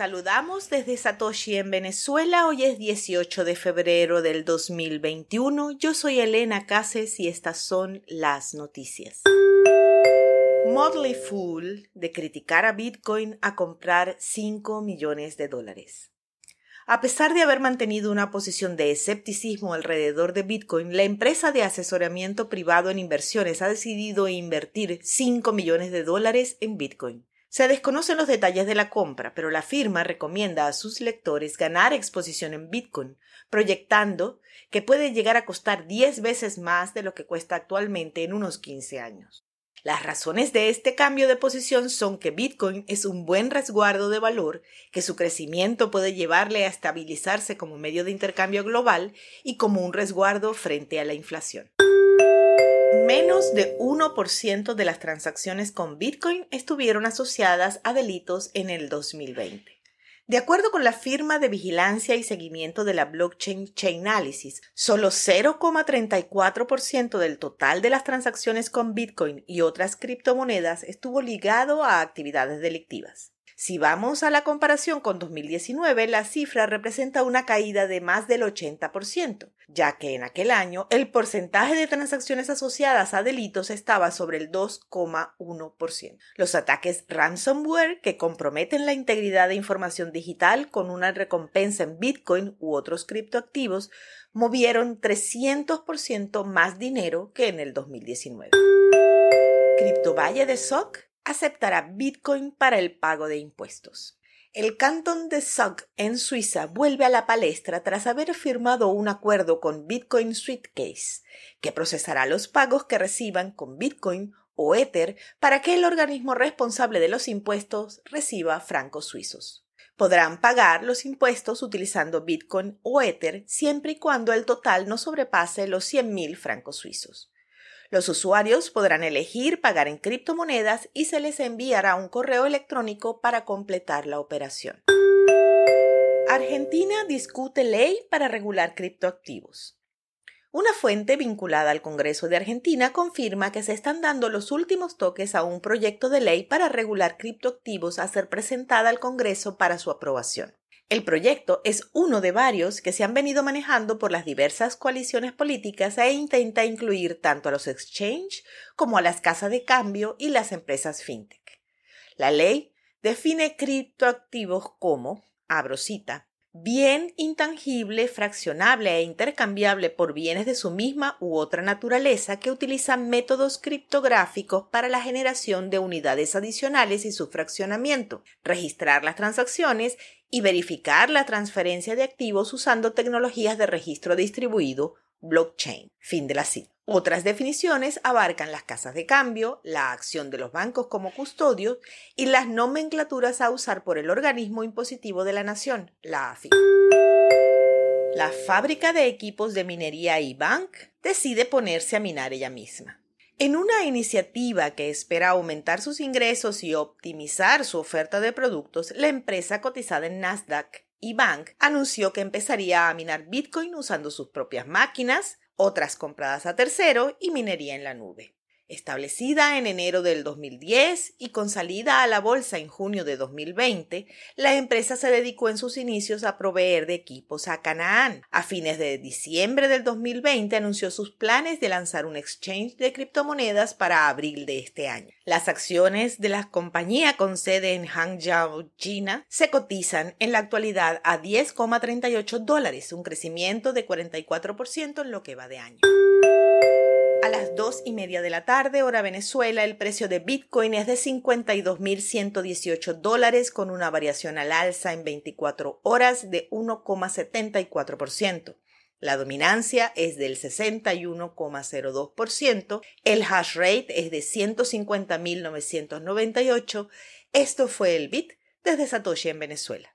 saludamos desde Satoshi en Venezuela. Hoy es 18 de febrero del 2021. Yo soy Elena Cases y estas son las noticias. Motley Fool de criticar a Bitcoin a comprar 5 millones de dólares. A pesar de haber mantenido una posición de escepticismo alrededor de Bitcoin, la empresa de asesoramiento privado en inversiones ha decidido invertir 5 millones de dólares en Bitcoin. Se desconocen los detalles de la compra, pero la firma recomienda a sus lectores ganar exposición en Bitcoin, proyectando que puede llegar a costar 10 veces más de lo que cuesta actualmente en unos 15 años. Las razones de este cambio de posición son que Bitcoin es un buen resguardo de valor, que su crecimiento puede llevarle a estabilizarse como medio de intercambio global y como un resguardo frente a la inflación. Menos de 1% de las transacciones con Bitcoin estuvieron asociadas a delitos en el 2020. De acuerdo con la firma de vigilancia y seguimiento de la blockchain Chainalysis, solo 0,34% del total de las transacciones con Bitcoin y otras criptomonedas estuvo ligado a actividades delictivas. Si vamos a la comparación con 2019, la cifra representa una caída de más del 80%, ya que en aquel año el porcentaje de transacciones asociadas a delitos estaba sobre el 2,1%. Los ataques ransomware que comprometen la integridad de información digital con una recompensa en Bitcoin u otros criptoactivos movieron 300% más dinero que en el 2019. Criptovalle de SOC aceptará Bitcoin para el pago de impuestos. El cantón de Zug en Suiza vuelve a la palestra tras haber firmado un acuerdo con Bitcoin Suitcase, que procesará los pagos que reciban con Bitcoin o Ether para que el organismo responsable de los impuestos reciba francos suizos. Podrán pagar los impuestos utilizando Bitcoin o Ether siempre y cuando el total no sobrepase los 100.000 francos suizos. Los usuarios podrán elegir pagar en criptomonedas y se les enviará un correo electrónico para completar la operación. Argentina discute ley para regular criptoactivos. Una fuente vinculada al Congreso de Argentina confirma que se están dando los últimos toques a un proyecto de ley para regular criptoactivos a ser presentada al Congreso para su aprobación. El proyecto es uno de varios que se han venido manejando por las diversas coaliciones políticas e intenta incluir tanto a los exchange como a las casas de cambio y las empresas fintech. La ley define criptoactivos como, abro cita, bien intangible, fraccionable e intercambiable por bienes de su misma u otra naturaleza que utilizan métodos criptográficos para la generación de unidades adicionales y su fraccionamiento, registrar las transacciones y verificar la transferencia de activos usando tecnologías de registro distribuido, blockchain. Fin de la cita. Otras definiciones abarcan las casas de cambio, la acción de los bancos como custodios y las nomenclaturas a usar por el organismo impositivo de la nación, la AFI. La fábrica de equipos de minería iBank decide ponerse a minar ella misma. En una iniciativa que espera aumentar sus ingresos y optimizar su oferta de productos, la empresa cotizada en Nasdaq y anunció que empezaría a minar Bitcoin usando sus propias máquinas, otras compradas a tercero y minería en la nube. Establecida en enero del 2010 y con salida a la bolsa en junio de 2020, la empresa se dedicó en sus inicios a proveer de equipos a Canaán. A fines de diciembre del 2020 anunció sus planes de lanzar un exchange de criptomonedas para abril de este año. Las acciones de la compañía con sede en Hangzhou, China, se cotizan en la actualidad a 10,38 dólares, un crecimiento de 44% en lo que va de año. A las dos y media de la tarde, hora Venezuela, el precio de Bitcoin es de 52.118 dólares con una variación al alza en 24 horas de 1,74%. La dominancia es del 61,02%, el hash rate es de 150.998. Esto fue el Bit desde Satoshi en Venezuela.